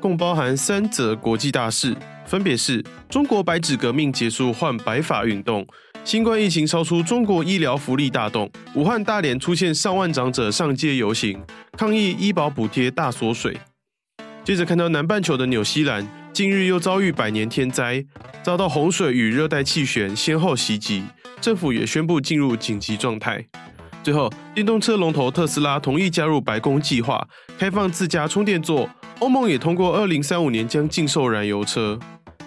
共包含三则国际大事，分别是：中国白纸革命结束换白发运动；新冠疫情超出中国医疗福利大动；武汉大连出现上万长者上街游行，抗议医保补贴大缩水。接着看到南半球的纽西兰，近日又遭遇百年天灾，遭到洪水与热带气旋先后袭击，政府也宣布进入紧急状态。最后，电动车龙头特斯拉同意加入白宫计划，开放自家充电座。欧盟也通过，二零三五年将禁售燃油车。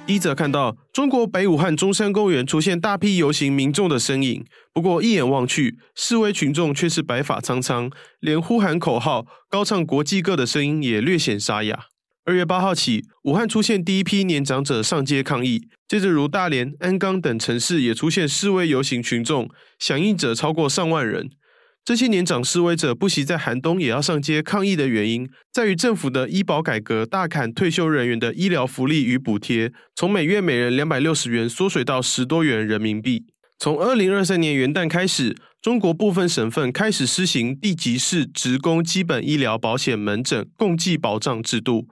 一则看到中国北武汉中山公园出现大批游行民众的身影，不过一眼望去，示威群众却是白发苍苍，连呼喊口号、高唱国际歌的声音也略显沙哑。二月八号起，武汉出现第一批年长者上街抗议，接着如大连、鞍钢等城市也出现示威游行群众，响应者超过上万人。这些年长示威者不惜在寒冬也要上街抗议的原因，在于政府的医保改革大砍退休人员的医疗福利与补贴，从每月每人两百六十元缩水到十多元人民币。从二零二三年元旦开始，中国部分省份开始施行地级市职工基本医疗保险门诊共计保障制度。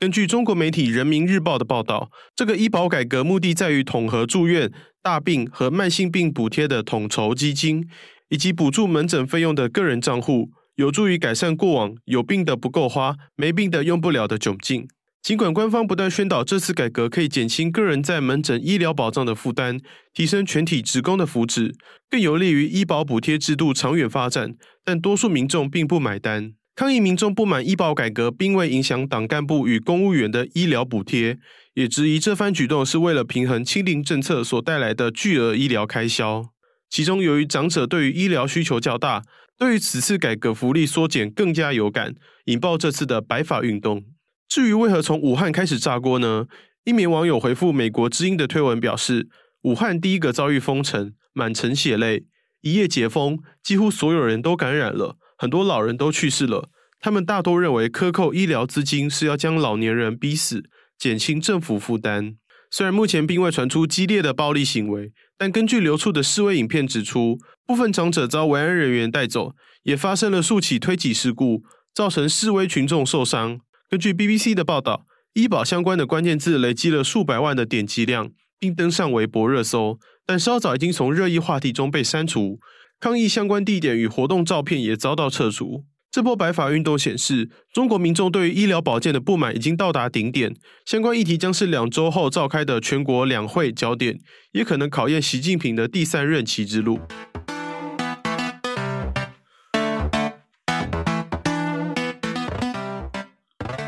根据中国媒体《人民日报》的报道，这个医保改革目的在于统合住院、大病和慢性病补贴的统筹基金。以及补助门诊费用的个人账户，有助于改善过往有病的不够花、没病的用不了的窘境。尽管官方不断宣导这次改革可以减轻个人在门诊医疗保障的负担，提升全体职工的福祉，更有利于医保补贴制度长远发展，但多数民众并不买单。抗议民众不满医保改革并未影响党干部与公务员的医疗补贴，也质疑这番举动是为了平衡清零政策所带来的巨额医疗开销。其中，由于长者对于医疗需求较大，对于此次改革福利缩减更加有感，引爆这次的白发运动。至于为何从武汉开始炸锅呢？一名网友回复美国之音的推文表示：“武汉第一个遭遇封城，满城血泪，一夜解封，几乎所有人都感染了，很多老人都去世了。他们大多认为克扣医疗资金是要将老年人逼死，减轻政府负担。”虽然目前并未传出激烈的暴力行为，但根据流出的示威影片指出，部分长者遭维安人员带走，也发生了数起推挤事故，造成示威群众受伤。根据 BBC 的报道，医保相关的关键字累积了数百万的点击量，并登上微博热搜，但稍早已经从热议话题中被删除。抗议相关地点与活动照片也遭到撤除。这波白发运动显示，中国民众对于医疗保健的不满已经到达顶点。相关议题将是两周后召开的全国两会焦点，也可能考验习近平的第三任期之路。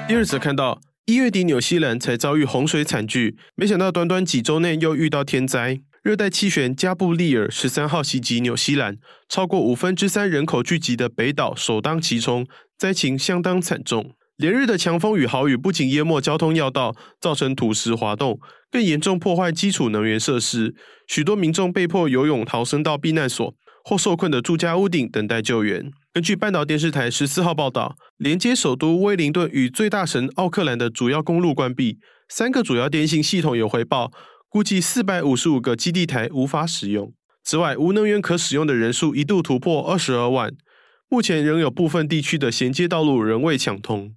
第二则看到，一月底纽西兰才遭遇洪水惨剧，没想到短短几周内又遇到天灾。热带气旋加布利尔十三号袭击纽西兰，超过五分之三人口聚集的北岛首当其冲，灾情相当惨重。连日的强风与豪雨不仅淹没交通要道，造成土石滑动，更严重破坏基础能源设施，许多民众被迫游泳逃生到避难所，或受困的住家屋顶等待救援。根据半岛电视台十四号报道，连接首都威灵顿与最大城奥克兰的主要公路关闭，三个主要电信系统有回报。估计四百五十五个基地台无法使用。此外，无能源可使用的人数一度突破二十二万。目前仍有部分地区的衔接道路仍未抢通。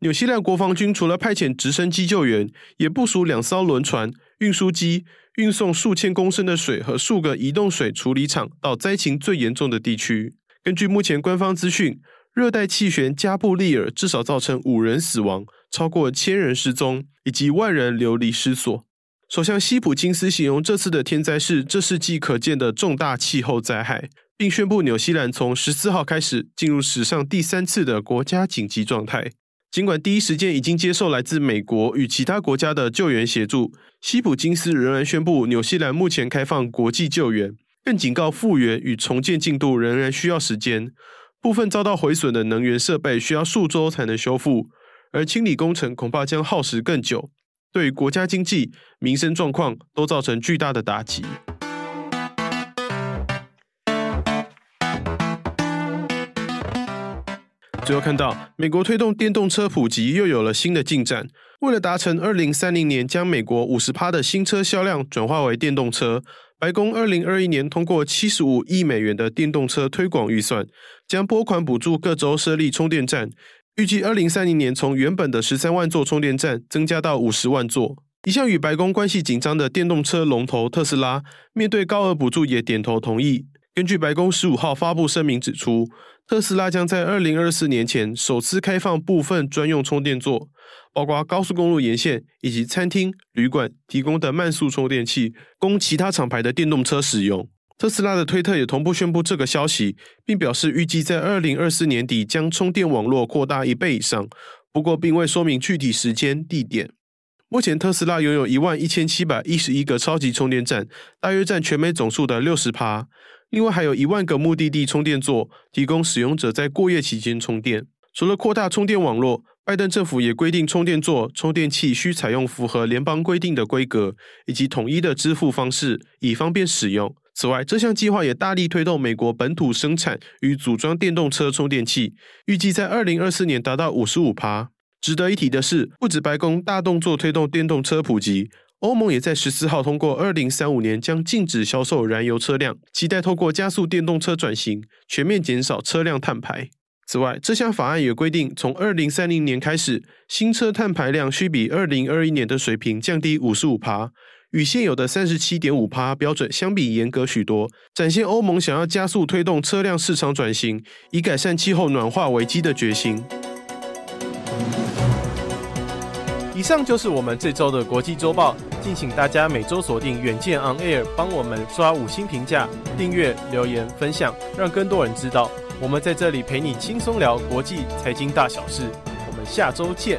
纽西兰国防军除了派遣直升机救援，也部署两艘轮船、运输机，运送数千公升的水和数个移动水处理厂到灾情最严重的地区。根据目前官方资讯，热带气旋加布利尔至少造成五人死亡，超过千人失踪，以及万人流离失所。首相希普金斯形容这次的天灾是这世纪可见的重大气候灾害，并宣布纽西兰从十四号开始进入史上第三次的国家紧急状态。尽管第一时间已经接受来自美国与其他国家的救援协助，希普金斯仍然宣布纽西兰目前开放国际救援，更警告复原与重建进度仍然需要时间。部分遭到毁损的能源设备需要数周才能修复，而清理工程恐怕将耗时更久。对国家经济、民生状况都造成巨大的打击。最后看到，美国推动电动车普及又有了新的进展。为了达成二零三零年将美国五十趴的新车销量转化为电动车，白宫二零二一年通过七十五亿美元的电动车推广预算，将拨款补助各州设立充电站。预计二零三零年从原本的十三万座充电站增加到五十万座。一向与白宫关系紧张的电动车龙头特斯拉，面对高额补助也点头同意。根据白宫十五号发布声明指出，特斯拉将在二零二四年前首次开放部分专用充电座，包括高速公路沿线以及餐厅、旅馆提供的慢速充电器，供其他厂牌的电动车使用。特斯拉的推特也同步宣布这个消息，并表示预计在二零二四年底将充电网络扩大一倍以上，不过并未说明具体时间地点。目前特斯拉拥有一万一千七百一十一个超级充电站，大约占全美总数的六十趴。另外还有一万个目的地充电座，提供使用者在过夜期间充电。除了扩大充电网络，拜登政府也规定充电座、充电器需采用符合联邦规定的规格以及统一的支付方式，以方便使用。此外，这项计划也大力推动美国本土生产与组装电动车充电器，预计在二零二四年达到五十五趴。值得一提的是，不止白宫大动作推动电动车普及。欧盟也在十四号通过，二零三五年将禁止销售燃油车辆，期待透过加速电动车转型，全面减少车辆碳排。此外，这项法案也规定，从二零三零年开始，新车碳排量需比二零二一年的水平降低五十五趴，与现有的三十七点五趴标准相比严格许多，展现欧盟想要加速推动车辆市场转型，以改善气候暖化危机的决心。以上就是我们这周的国际周报，敬请大家每周锁定远见 On Air，帮我们刷五星评价、订阅、留言、分享，让更多人知道我们在这里陪你轻松聊国际财经大小事。我们下周见。